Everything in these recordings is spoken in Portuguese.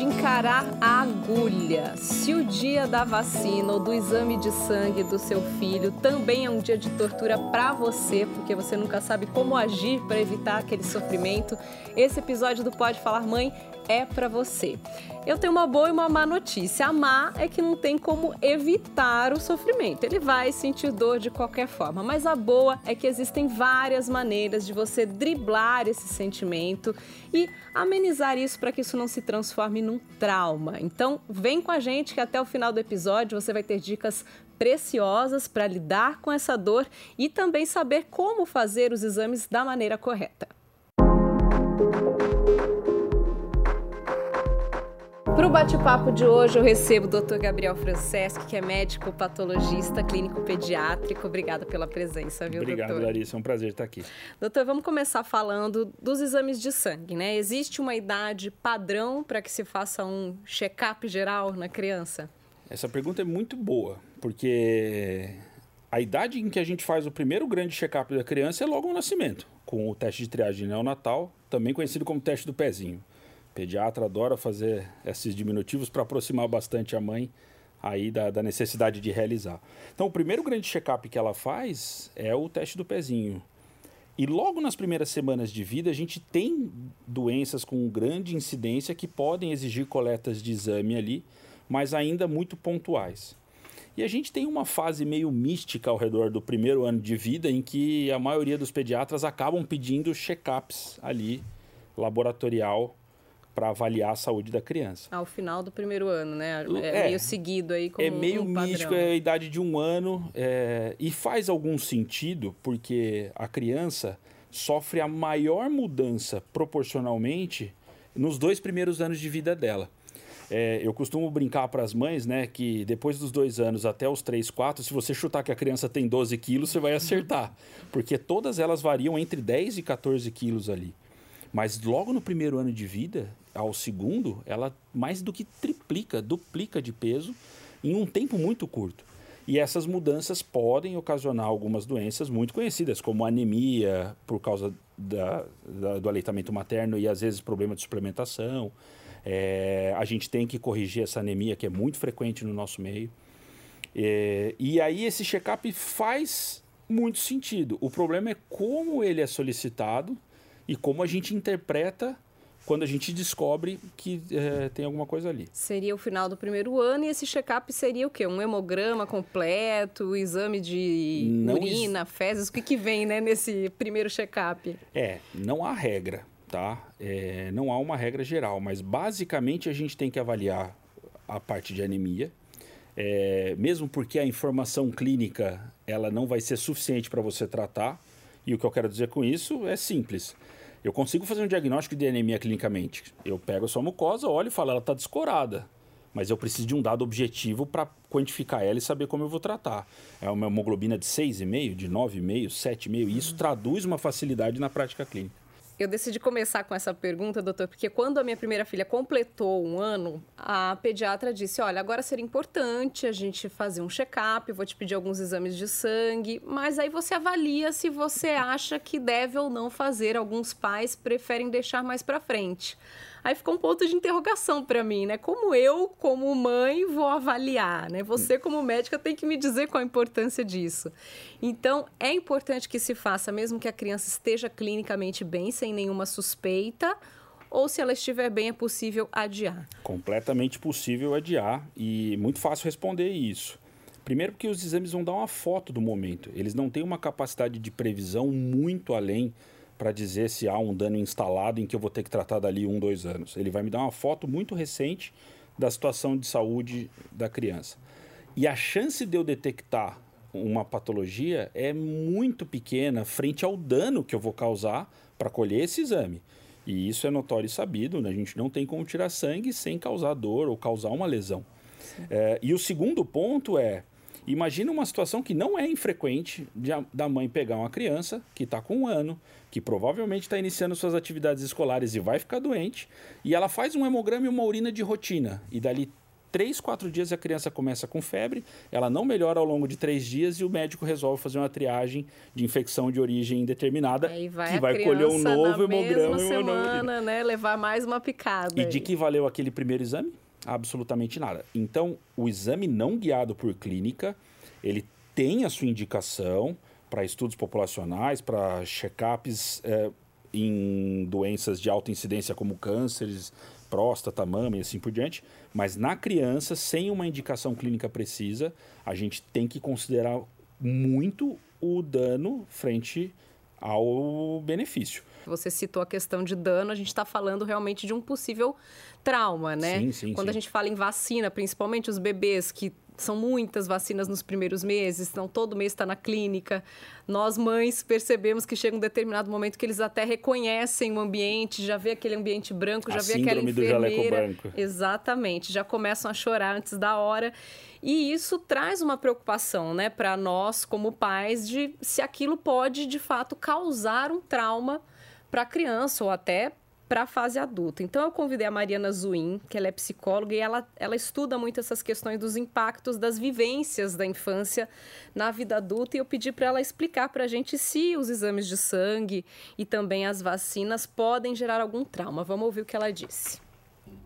de encarar a agulha. Se o dia da vacina ou do exame de sangue do seu filho também é um dia de tortura para você, porque você nunca sabe como agir para evitar aquele sofrimento, esse episódio do Pode Falar Mãe é para você. Eu tenho uma boa e uma má notícia. A má é que não tem como evitar o sofrimento. Ele vai sentir dor de qualquer forma. Mas a boa é que existem várias maneiras de você driblar esse sentimento e amenizar isso para que isso não se transforme num trauma. Então, vem com a gente que até o final do episódio você vai ter dicas preciosas para lidar com essa dor e também saber como fazer os exames da maneira correta. Para o bate-papo de hoje, eu recebo o Dr. Gabriel Franceschi, que é médico patologista clínico pediátrico. Obrigada pela presença, viu, Obrigado, doutor? Larissa. É um prazer estar aqui. Doutor, vamos começar falando dos exames de sangue, né? Existe uma idade padrão para que se faça um check-up geral na criança? Essa pergunta é muito boa, porque a idade em que a gente faz o primeiro grande check-up da criança é logo no nascimento, com o teste de triagem neonatal, também conhecido como teste do pezinho. Pediatra adora fazer esses diminutivos para aproximar bastante a mãe aí da, da necessidade de realizar. Então, o primeiro grande check-up que ela faz é o teste do pezinho. E logo nas primeiras semanas de vida, a gente tem doenças com grande incidência que podem exigir coletas de exame ali, mas ainda muito pontuais. E a gente tem uma fase meio mística ao redor do primeiro ano de vida em que a maioria dos pediatras acabam pedindo check-ups ali, laboratorial, para avaliar a saúde da criança. Ao final do primeiro ano, né? É, é meio seguido aí como É meio um místico, é a idade de um ano. É, e faz algum sentido, porque a criança sofre a maior mudança proporcionalmente nos dois primeiros anos de vida dela. É, eu costumo brincar para as mães, né, que depois dos dois anos até os três, quatro, se você chutar que a criança tem 12 quilos, você vai acertar. Porque todas elas variam entre 10 e 14 quilos ali. Mas logo no primeiro ano de vida, ao segundo, ela mais do que triplica, duplica de peso em um tempo muito curto. E essas mudanças podem ocasionar algumas doenças muito conhecidas, como anemia, por causa da, da, do aleitamento materno e às vezes problema de suplementação. É, a gente tem que corrigir essa anemia, que é muito frequente no nosso meio. É, e aí esse check-up faz muito sentido. O problema é como ele é solicitado e como a gente interpreta quando a gente descobre que é, tem alguma coisa ali. Seria o final do primeiro ano e esse check-up seria o quê? Um hemograma completo, exame de não urina, fezes, o que, que vem né, nesse primeiro check-up? É, não há regra, tá? É, não há uma regra geral, mas basicamente a gente tem que avaliar a parte de anemia, é, mesmo porque a informação clínica ela não vai ser suficiente para você tratar, e o que eu quero dizer com isso é simples. Eu consigo fazer um diagnóstico de anemia clinicamente. Eu pego a sua mucosa, olho e falo, ela está descorada. Mas eu preciso de um dado objetivo para quantificar ela e saber como eu vou tratar. É uma hemoglobina de 6,5, de 9,5, 7,5. E isso traduz uma facilidade na prática clínica. Eu decidi começar com essa pergunta, doutor, porque quando a minha primeira filha completou um ano, a pediatra disse: Olha, agora seria importante a gente fazer um check-up, vou te pedir alguns exames de sangue, mas aí você avalia se você acha que deve ou não fazer. Alguns pais preferem deixar mais para frente. Aí ficou um ponto de interrogação para mim, né? Como eu, como mãe, vou avaliar, né? Você, como médica, tem que me dizer qual a importância disso. Então, é importante que se faça, mesmo que a criança esteja clinicamente bem, sem nenhuma suspeita, ou se ela estiver bem, é possível adiar? Completamente possível adiar e muito fácil responder isso. Primeiro, porque os exames vão dar uma foto do momento. Eles não têm uma capacidade de previsão muito além para dizer se há um dano instalado em que eu vou ter que tratar dali um, dois anos. Ele vai me dar uma foto muito recente da situação de saúde da criança. E a chance de eu detectar uma patologia é muito pequena frente ao dano que eu vou causar para colher esse exame. E isso é notório e sabido, né? a gente não tem como tirar sangue sem causar dor ou causar uma lesão. É, e o segundo ponto é, Imagina uma situação que não é infrequente de, da mãe pegar uma criança que está com um ano, que provavelmente está iniciando suas atividades escolares e vai ficar doente, e ela faz um hemograma e uma urina de rotina. E dali três, quatro dias a criança começa com febre, ela não melhora ao longo de três dias e o médico resolve fazer uma triagem de infecção de origem indeterminada Aí vai que vai colher um novo na hemograma. Mesma semana, né? Levar mais uma picada. E de que valeu aquele primeiro exame? Absolutamente nada. Então, o exame não guiado por clínica, ele tem a sua indicação para estudos populacionais, para check-ups é, em doenças de alta incidência como cânceres, próstata, mama e assim por diante. Mas na criança, sem uma indicação clínica precisa, a gente tem que considerar muito o dano frente ao benefício. Você citou a questão de dano, a gente está falando realmente de um possível trauma, né? Sim, sim, Quando sim. a gente fala em vacina, principalmente os bebês que são muitas vacinas nos primeiros meses, então todo mês está na clínica. Nós, mães, percebemos que chega um determinado momento que eles até reconhecem o ambiente, já vê aquele ambiente branco, A já vê aquela síndrome do jaleco enfermeira. branco. Exatamente, já começam a chorar antes da hora. E isso traz uma preocupação, né, para nós como pais de se aquilo pode de fato causar um trauma para a criança ou até para a fase adulta. Então eu convidei a Mariana Zuin, que ela é psicóloga e ela, ela estuda muito essas questões dos impactos das vivências da infância na vida adulta e eu pedi para ela explicar para a gente se os exames de sangue e também as vacinas podem gerar algum trauma. Vamos ouvir o que ela disse.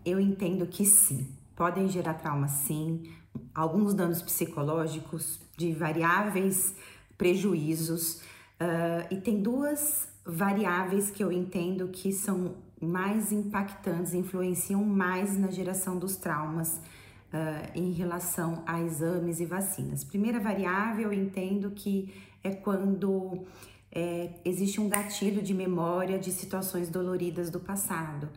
Eu entendo que sim, podem gerar trauma sim, alguns danos psicológicos de variáveis prejuízos uh, e tem duas variáveis que eu entendo que são mais impactantes, influenciam mais na geração dos traumas uh, em relação a exames e vacinas. Primeira variável, eu entendo que é quando é, existe um gatilho de memória de situações doloridas do passado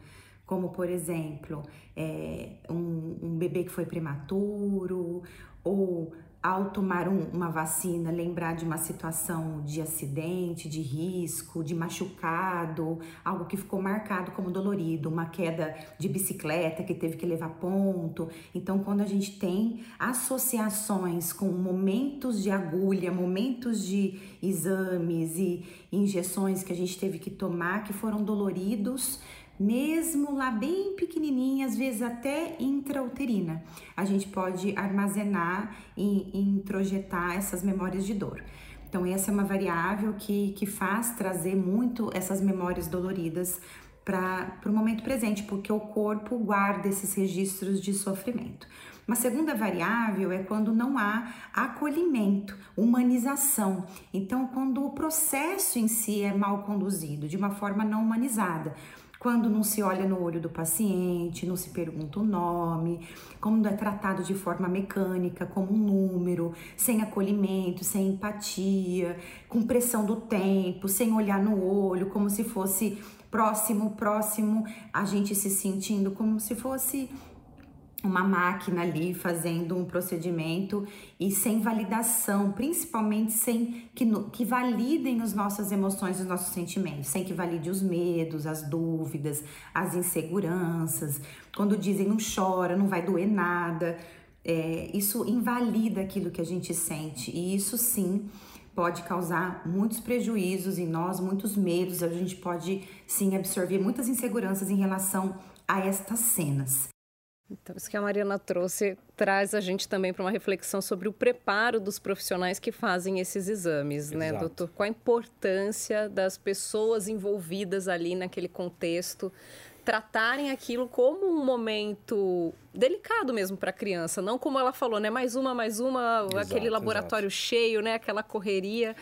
como por exemplo é, um, um, bebê que foi prematuro ou ao tomar um, uma vacina lembrar de uma situação de acidente, de risco, de machucado, algo que ficou marcado como dolorido, uma queda de bicicleta que teve que levar ponto. Então, quando a gente tem associações com momentos de agulha, momentos de exames e injeções que a gente teve que tomar que foram doloridos, mesmo lá bem pequenininha, às vezes até intrauterina. A gente pode armazenar e, introjetar essas memórias de dor. Então, essa é uma variável que, que faz trazer muito essas memórias doloridas para o momento presente, porque o corpo guarda esses registros de sofrimento. Uma segunda variável é quando não há acolhimento, humanização. Então, quando o processo em si é mal conduzido, de uma forma não humanizada quando não se olha no olho do paciente, não se pergunta o nome, quando é tratado de forma mecânica, como um número, sem acolhimento, sem empatia, com pressão do tempo, sem olhar no olho, como se fosse próximo, próximo, a gente se sentindo como se fosse uma máquina ali fazendo um procedimento e sem validação, principalmente sem que, que validem as nossas emoções, os nossos sentimentos, sem que valide os medos, as dúvidas, as inseguranças. Quando dizem não chora, não vai doer nada, é, isso invalida aquilo que a gente sente e isso sim pode causar muitos prejuízos em nós, muitos medos. A gente pode sim absorver muitas inseguranças em relação a estas cenas. Então, isso que a Mariana trouxe traz a gente também para uma reflexão sobre o preparo dos profissionais que fazem esses exames, né, Exato. doutor? Qual a importância das pessoas envolvidas ali naquele contexto tratarem aquilo como um momento delicado mesmo para a criança, não como ela falou, né, mais uma, mais uma, Exato, aquele laboratório cheio, né, aquela correria.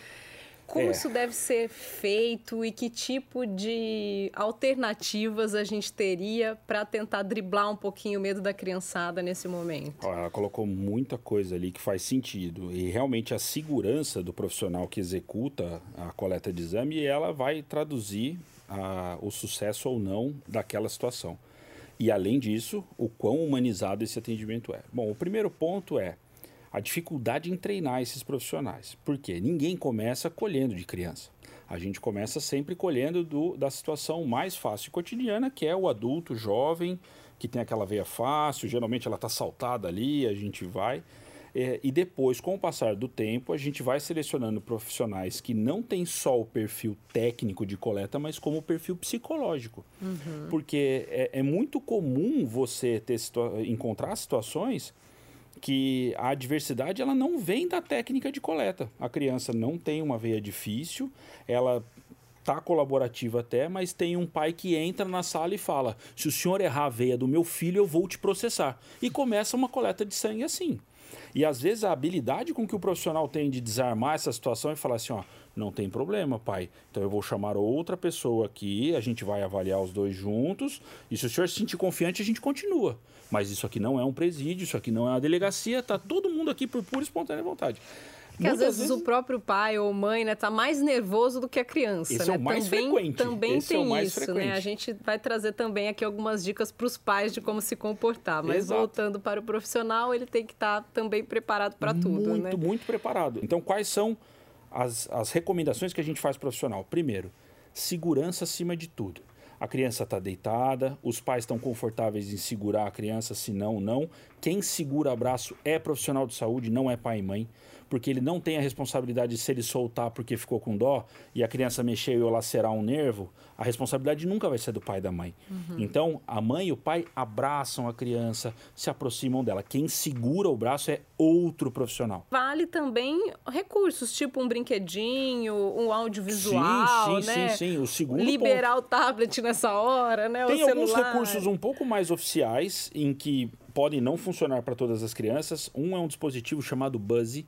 Como É. isso deve ser feito e que tipo de alternativas a gente teria para tentar driblar um pouquinho o medo da criançada nesse momento? Ela colocou muita coisa ali que faz sentido. E realmente a segurança do profissional que executa a coleta de exame, ela vai traduzir a- o sucesso ou não daquela situação. E além disso, o quão humanizado esse atendimento é. Bom, o primeiro ponto é a dificuldade em treinar esses profissionais. Por quê? Ninguém começa colhendo de criança. A gente começa sempre colhendo do- da situação mais fácil e cotidiana, que é o adulto jovem, que tem aquela veia fácil, geralmente ela está saltada ali, a gente vai. É, e depois, com o passar do tempo, a gente vai selecionando profissionais que não têm só o perfil técnico de coleta, mas como o perfil psicológico. Uhum. Porque é, é, muito comum você ter situa encontrar situações que a adversidade ela não vem da técnica de coleta. A criança não tem uma veia difícil, ela tá colaborativa até, mas tem um pai que entra na sala e fala: "Se o senhor errar a veia do meu filho, eu vou te processar". E começa uma coleta de sangue assim. E às vezes a habilidade com que o profissional tem de desarmar essa situação e falar assim, ó, não tem problema, pai. Então eu vou chamar outra pessoa aqui, a gente vai avaliar os dois juntos, e se o senhor se sentir confiante, a gente continua. Mas isso aqui não é um presídio, isso aqui não é uma delegacia, tá todo mundo aqui por pura e espontânea vontade. Que às vezes, vezes, o próprio pai ou mãe, né, tá mais nervoso do que a criança, Esse né? É o mais também frequente. também Esse tem é o mais isso, frequente. né? A gente vai trazer também aqui algumas dicas para os pais de como se comportar, mas Exato. voltando para o profissional, ele tem que estar tá também preparado para tudo, muito, né? Muito, muito preparado. Então, quais são as, as recomendações que a gente faz profissional? Primeiro, segurança acima de tudo. A criança está deitada, os pais estão confortáveis em segurar a criança, se não, não. Quem segura abraço é profissional de saúde, não é pai e mãe porque ele não tem a responsabilidade de se ele soltar porque ficou com dó e a criança mexeu e lacerar um nervo, a responsabilidade nunca vai ser do pai e da mãe. Uhum. Então, a mãe e o pai abraçam a criança, se aproximam dela. Quem segura o braço é outro profissional. Vale também recursos, tipo um brinquedinho, um audiovisual, sim, sim, né? Sim, sim, o segundo Liberar ponto. o tablet nessa hora, né? Tem o alguns celular. recursos um pouco mais oficiais em que podem não funcionar para todas as crianças. Um é um dispositivo chamado Buzzy,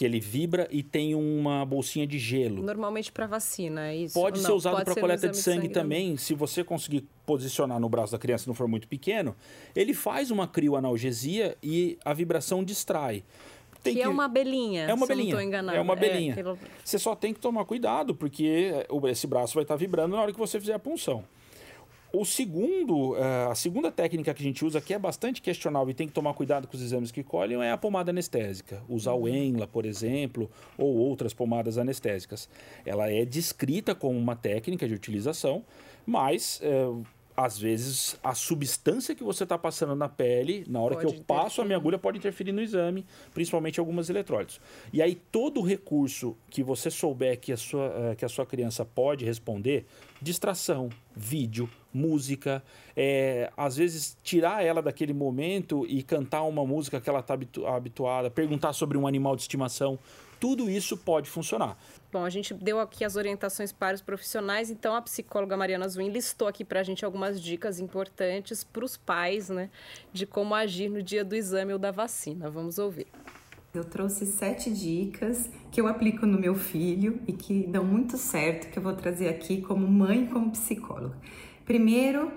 que ele vibra e tem uma bolsinha de gelo. Normalmente para vacina, é isso? Pode Ou ser não? usado para coleta de exame sangue, também. Se você conseguir posicionar no braço da criança e não for muito pequeno, ele faz uma crioanalgesia e a vibração distrai. Que, que, é uma belinha. É uma se belinha. Não enganada. É uma belinha. É. Você só tem que tomar cuidado, porque esse braço vai estar vibrando na hora que você fizer a punção. O segundo, eh, a segunda técnica que a gente usa, que é bastante questionável e tem que tomar cuidado com os exames que colhem, é a pomada anestésica. Usar o Enla, por exemplo, ou outras pomadas anestésicas. Ela é descrita como uma técnica de utilização, mas é, às vezes a substância que você está passando na pele, na hora pode que eu passo a minha agulha, pode interferir no exame, principalmente algumas eletrólitos. E aí todo recurso que você souber que a sua, eh, que a sua criança pode responder, distração, vídeo, música, é, às vezes tirar ela daquele momento e cantar uma música que ela está habitu habituada, perguntar sobre um animal de estimação, tudo isso pode funcionar. Bom, a gente deu aqui as orientações para os profissionais, então a psicóloga Mariana Zuin listou aqui para a gente algumas dicas importantes para os pais, né, de como agir no dia do exame ou da vacina. Vamos ouvir. Eu trouxe sete dicas que eu aplico no meu filho e que dão muito certo, que eu vou trazer aqui como mãe e como psicóloga. Primeiro,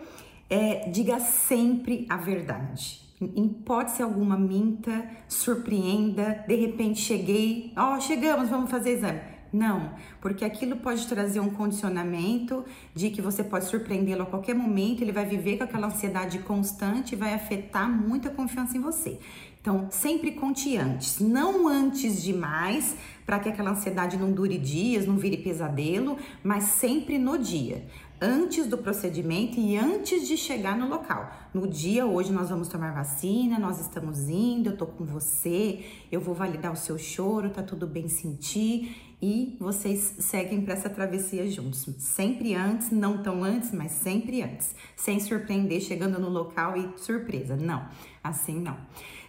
é, diga sempre a verdade. Em hipótese alguma, minta, surpreenda, de repente cheguei, ó, oh, chegamos, vamos fazer exame. Não, porque aquilo pode trazer um condicionamento de que você pode surpreendê-lo a qualquer momento, ele vai viver com aquela ansiedade constante e vai afetar muito a confiança em você. Então, sempre conte antes, não antes demais, para que aquela ansiedade não dure dias, não vire pesadelo, mas sempre no dia antes do procedimento e antes de chegar no local. No dia hoje nós vamos tomar vacina, nós estamos indo, eu tô com você, eu vou validar o seu choro, tá tudo bem sentir e vocês seguem para essa travessia juntos. Sempre antes, não tão antes, mas sempre antes, sem surpreender chegando no local e surpresa. Não, assim não.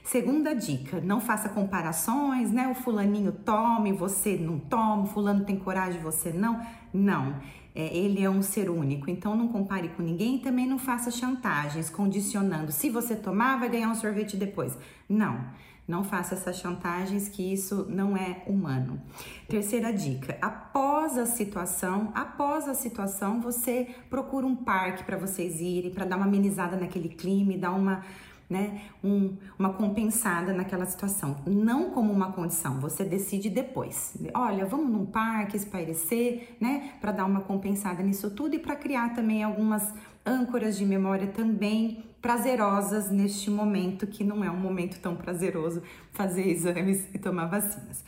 Segunda dica, não faça comparações, né? O fulaninho tome, você não toma, fulano tem coragem, você não. Não é, ele é um ser único, então não compare com ninguém e também não faça chantagens, condicionando. Se você tomar, vai ganhar um sorvete depois. Não, não faça essas chantagens, que isso não é humano. Terceira dica: após a situação, após a situação, você procura um parque para vocês irem, para dar uma amenizada naquele clima e dar uma né, um, uma compensada naquela situação, não como uma condição, você decide depois. Olha, vamos num parque espairecer, né, para dar uma compensada nisso tudo e para criar também algumas âncoras de memória também prazerosas neste momento que não é um momento tão prazeroso fazer exames e tomar vacinas.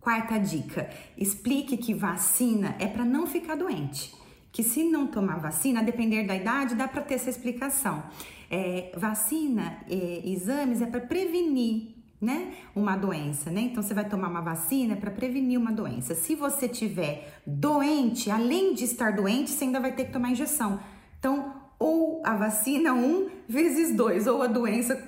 Quarta dica: explique que vacina é para não ficar doente. Que se não tomar vacina, a depender da idade, dá para ter essa explicação. É, vacina, é, exames é para prevenir né? Uma doença, né? Então você vai tomar uma vacina para prevenir uma doença. Se você tiver doente, além de estar doente, você ainda vai ter que tomar injeção. Então, ou a vacina um vezes dois, ou a doença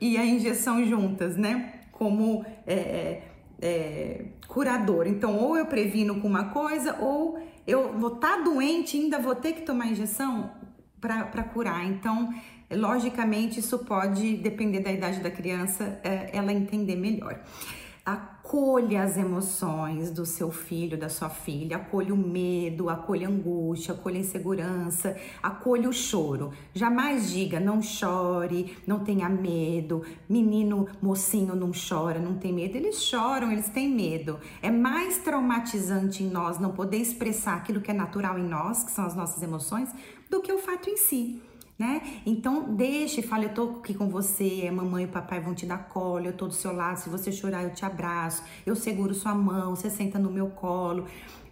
e a injeção juntas, né? Como é, é, é curador. Então, ou eu previno com uma coisa, ou eu vou estar tá doente e ainda vou ter que tomar injeção para curar. Então, logicamente, isso pode depender da idade da criança, é, ela entender melhor. Acolha as emoções do seu filho, da sua filha, acolha o medo, acolha a angústia, acolha a insegurança, acolha o choro. Jamais diga não chore, não tenha medo, menino, mocinho não chora, não tem medo. Eles choram, eles têm medo. É mais traumatizante em nós não poder expressar aquilo que é natural em nós, que são as nossas emoções, do que o fato em si né? Então deixe, fale, eu tô aqui com você, mamãe e papai vão te dar colo, eu tô do seu lado, se você chorar eu te abraço, eu seguro sua mão, você senta no meu colo.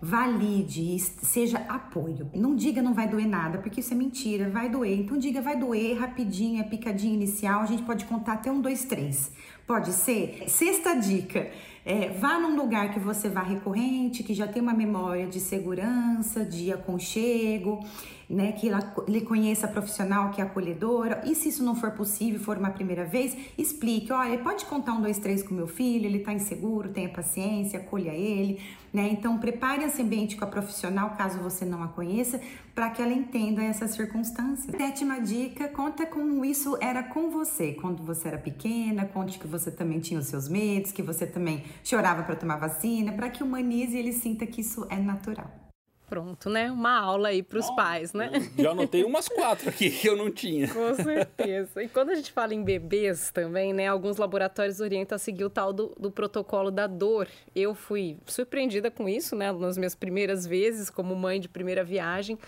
Valide, seja apoio. Não diga não vai doer nada, porque isso é mentira, vai doer. Então diga vai doer rapidinho, é picadinha inicial, a gente pode contar até um, dois, três. Pode ser? Sexta dica. É, vá num lugar que você vá recorrente, que já tem uma memória de segurança, de aconchego né, que ele conheça a profissional que é acolhedora. E se isso não for possível, for uma primeira vez, explique: olha, pode contar um, dois, três com meu filho, ele está inseguro, tenha paciência, acolha ele. Né? Então, prepare esse ambiente com a profissional, caso você não a conheça, para que ela entenda essas circunstâncias. Sétima dica: conta como isso era com você, quando você era pequena, conte que você também tinha os seus medos, que você também chorava para tomar vacina, para que humanize e ele sinta que isso é natural. Pronto, né? Uma aula aí para os pais, né? Já anotei umas quatro aqui que eu não tinha. Com certeza. E quando a gente fala em bebês também, né? Alguns laboratórios orientam a seguir o tal do, do protocolo da dor. Eu fui surpreendida com isso, né? Nas minhas primeiras vezes, como mãe de primeira viagem,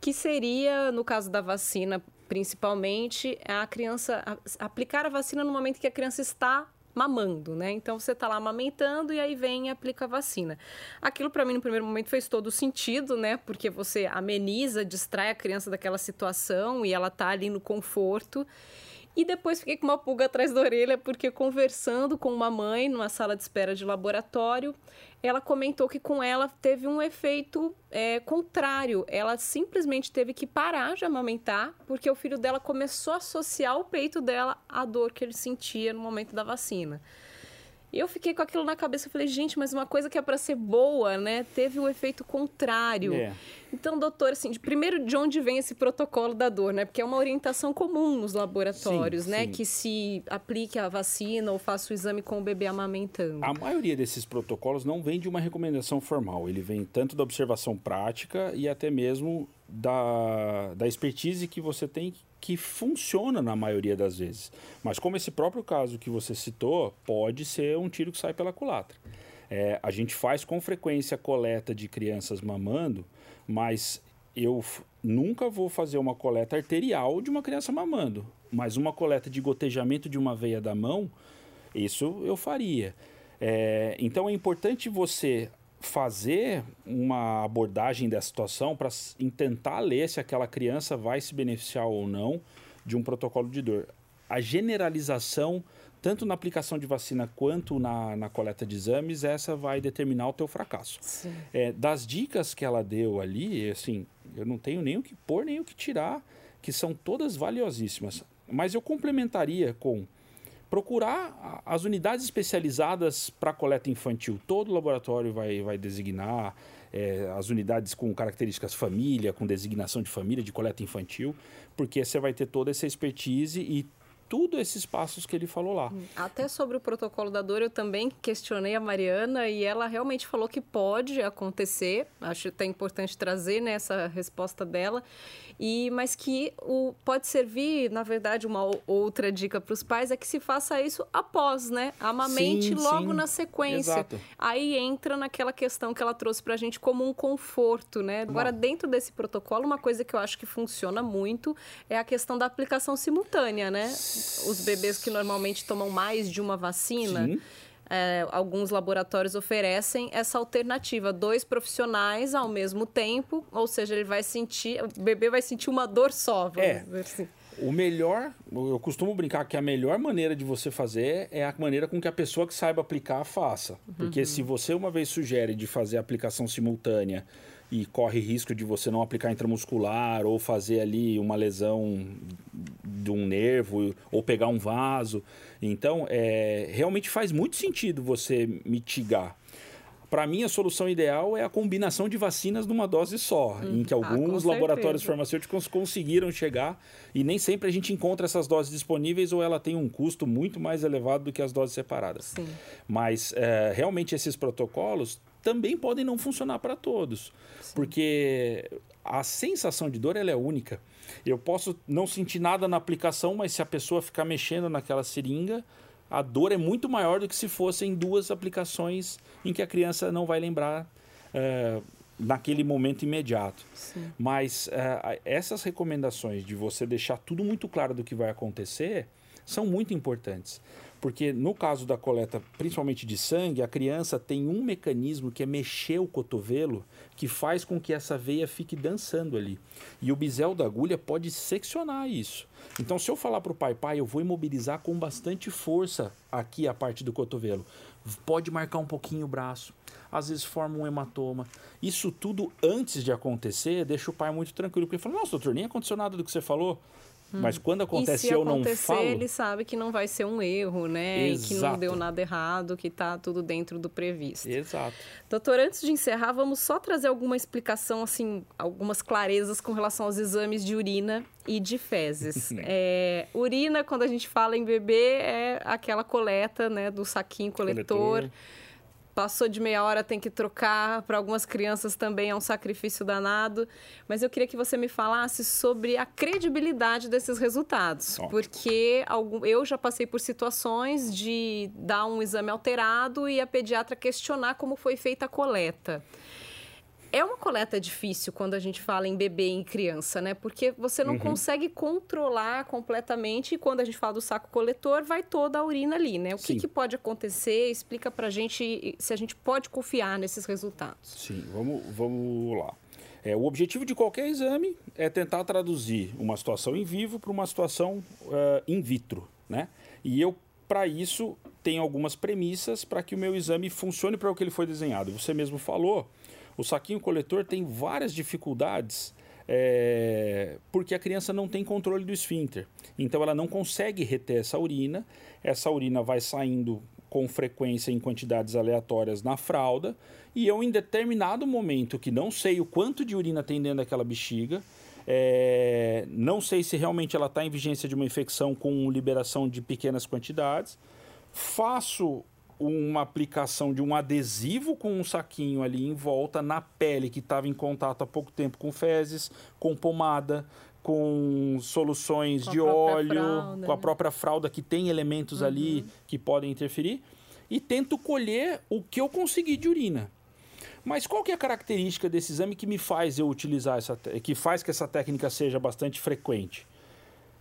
que seria, no caso da vacina, principalmente, a criança a, aplicar a vacina no momento que a criança está mamando, né? Então você tá lá amamentando e aí vem e aplica a vacina. Aquilo para mim no primeiro momento fez todo sentido, né? Porque você ameniza, distrai a criança daquela situação e ela tá ali no conforto. E depois fiquei com uma pulga atrás da orelha, porque conversando com uma mãe numa sala de espera de laboratório, ela comentou que com ela teve um efeito é, contrário. Ela simplesmente teve que parar de amamentar, porque o filho dela começou a associar o peito dela à dor que ele sentia no momento da vacina. E eu fiquei com aquilo na cabeça. Eu falei, gente, mas uma coisa que é para ser boa, né? Teve o um efeito contrário. É. Então, doutor, assim, de, primeiro, de onde vem esse protocolo da dor, né? Porque é uma orientação comum nos laboratórios, sim, né? Sim. Que se aplique a vacina ou faça o exame com o bebê amamentando. A maioria desses protocolos não vem de uma recomendação formal. Ele vem tanto da observação prática e até mesmo da, da expertise que você tem que funciona na maioria das vezes. Mas como esse próprio caso que você citou, pode ser um tiro que sai pela culatra. É, a gente faz com frequência coleta de crianças mamando, mas eu nunca vou fazer uma coleta arterial de uma criança mamando. Mas uma coleta de gotejamento de uma veia da mão, isso eu faria. É, então é importante você fazer uma abordagem da situação para tentar ler se aquela criança vai se beneficiar ou não de um protocolo de dor. A generalização, tanto na aplicação de vacina quanto na, na coleta de exames, essa vai determinar o teu fracasso. É, das dicas que ela deu ali, assim, eu não tenho nem o que pôr, nem o que tirar, que são todas valiosíssimas. Mas eu complementaria com procurar as unidades especializadas para coleta infantil. Todo laboratório vai, vai designar é, as unidades com características família, com designação de família, de coleta infantil, porque você vai ter toda essa expertise e tudo esses passos que ele falou lá. Até sobre o protocolo da dor, eu também questionei a Mariana e ela realmente falou que pode acontecer. Acho até importante trazer nessa né, resposta dela e mas que o, pode servir, na verdade, uma outra dica para os pais é que se faça isso após, né? Amamente sim, logo sim. na sequência. Exato. Aí entra naquela questão que ela trouxe para a gente como um conforto, né? Agora, dentro desse protocolo, uma coisa que eu acho que funciona muito é a questão da aplicação simultânea, né? Os bebês que normalmente tomam mais de uma vacina. Sim é, alguns laboratórios oferecem essa alternativa, dois profissionais ao mesmo tempo, ou seja, ele vai sentir, o bebê vai sentir uma dor só, é. assim. O melhor, eu costumo brincar que a melhor maneira de você fazer é a maneira com que a pessoa que saiba aplicar faça. Porque uhum. se você uma vez sugere de fazer a aplicação simultânea e corre risco de você não aplicar intramuscular ou fazer ali uma lesão de um nervo ou pegar um vaso. Então, é, realmente faz muito sentido você mitigar. Para mim, a solução ideal é a combinação de vacinas numa dose só, hum, em que ah, alguns ah, laboratórios farmacêuticos conseguiram chegar e nem sempre a gente encontra essas doses disponíveis ou ela tem um custo muito mais elevado do que as doses separadas. Sim. Mas é, realmente esses protocolos também podem não funcionar para todos, Sim. porque a sensação de dor ela é única. Eu posso não sentir nada na aplicação, mas se a pessoa ficar mexendo naquela seringa, a dor é muito maior do que se fossem duas aplicações em que a criança não vai lembrar uh, naquele momento imediato. Sim. Mas uh, essas recomendações de você deixar tudo muito claro do que vai acontecer são muito importantes. Porque no caso da coleta, principalmente de sangue, a criança tem um mecanismo que é mexer o cotovelo, que faz com que essa veia fique dançando ali. E o bisel da agulha pode seccionar isso. Então, se eu falar para o pai, pai, eu vou imobilizar com bastante força aqui a parte do cotovelo, pode marcar um pouquinho o braço, às vezes forma um hematoma. Isso tudo antes de acontecer deixa o pai muito tranquilo, porque ele fala: Nossa, doutor, nem aconteceu nada do que você falou. Mas quando acontece eu não falo... ele sabe que não vai ser um erro, né? Exato. E que não deu nada errado, que está tudo dentro do previsto. Exato. Doutor, antes de encerrar, vamos só trazer alguma explicação, assim, algumas clarezas com relação aos exames de urina e de fezes. é, urina, quando a gente fala em bebê, é aquela coleta, né, do saquinho coletor. coletor passou de meia hora, tem que trocar. Para algumas crianças também é um sacrifício danado. Mas eu queria que você me falasse sobre a credibilidade desses resultados. Oh. Porque eu já passei por situações de dar um exame alterado e a pediatra questionar como foi feita a coleta. É uma coleta difícil quando a gente fala em bebê e em criança, né? Porque você não uhum. consegue controlar completamente e quando a gente fala do saco coletor, vai toda a urina ali, né? O que, que, pode acontecer? Explica pra gente se a gente pode confiar nesses resultados. Sim, vamos, vamos lá. É, o objetivo de qualquer exame é tentar traduzir uma situação em vivo para uma situação uh, in vitro, né? E eu, para isso, tenho algumas premissas para que o meu exame funcione para o que ele foi desenhado. Você mesmo falou o saquinho coletor tem várias dificuldades é, porque a criança não tem controle do esfíncter. Então ela não consegue reter essa urina, essa urina vai saindo com frequência em quantidades aleatórias na fralda, e eu, em determinado momento, que não sei o quanto de urina tem dentro daquela bexiga, é, não sei se realmente ela está em vigência de uma infecção com liberação de pequenas quantidades, faço uma aplicação de um adesivo com um saquinho ali em volta na pele que estava em contato há pouco tempo com fezes, com pomada, com soluções com de óleo, fralda, com a né? própria fralda que tem elementos uhum. ali que podem interferir e tento colher o que eu consegui de urina. Mas qual que é a característica desse exame que me faz eu utilizar essa que faz que essa técnica seja bastante frequente?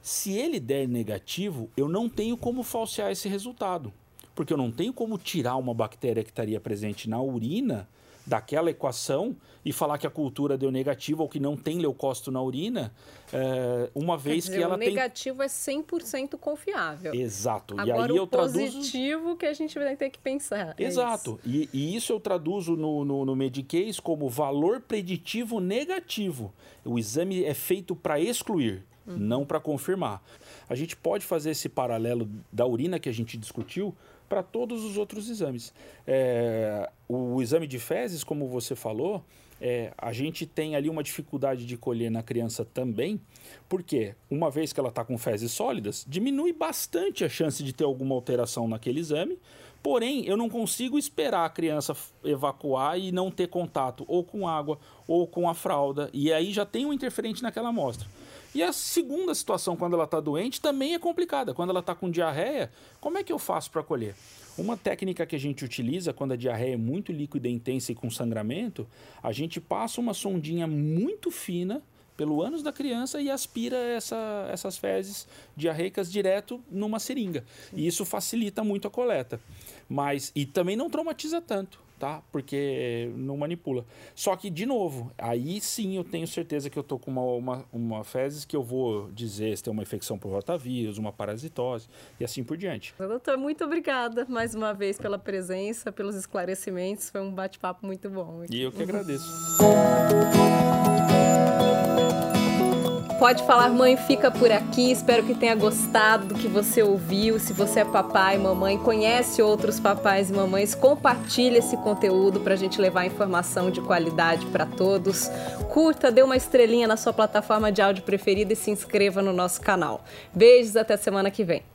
Se ele der negativo, eu não tenho como falsear esse resultado porque eu não tenho como tirar uma bactéria que estaria presente na urina daquela equação e falar que a cultura deu negativo ou que não tem leucócito na urina, é, uma vez dizer, que ela o negativo tem... é 100% confiável. Exato. Agora, e aí eu traduzo... positivo que a gente vai ter que pensar. É Exato. É isso. E, e, isso eu traduzo no, no, no Medicaid como valor preditivo negativo. O exame é feito para excluir, não para confirmar. A gente pode fazer esse paralelo da urina que a gente discutiu para todos os outros exames. É, o, o, exame de fezes, como você falou, é, a gente tem ali uma dificuldade de colher na criança também, porque uma vez que ela está com fezes sólidas, diminui bastante a chance de ter alguma alteração naquele exame. Porém, eu não consigo esperar a criança evacuar e não ter contato ou com água ou com a fralda, e aí já tem um interferente naquela amostra. E a segunda situação, quando ela está doente, também é complicada. Quando ela está com diarreia, como é que eu faço para colher? Uma técnica que a gente utiliza quando a diarreia é muito líquida, intensa e com sangramento, a gente passa uma sondinha muito fina pelo ânus da criança e aspira essa, essas fezes diarreicas direto numa seringa. E isso facilita muito a coleta. Mas e também não traumatiza tanto, tá? Porque não manipula. Só que de novo, aí sim eu tenho certeza que eu tô com uma uma, uma fezes que eu vou dizer se tem uma infecção por rotavírus, uma parasitose e assim por diante. Doutor, muito obrigada mais uma vez pela presença, pelos esclarecimentos. Foi um bate-papo muito bom. E eu que agradeço. Pode Falar Mãe fica por aqui. Espero que tenha gostado do que você ouviu. Se você é papai, mamãe, conhece outros papais e mamães, compartilhe esse conteúdo para a gente levar informação de qualidade para todos. Curta, dê uma estrelinha na sua plataforma de áudio preferida e se inscreva no nosso canal. Beijos, até semana que vem.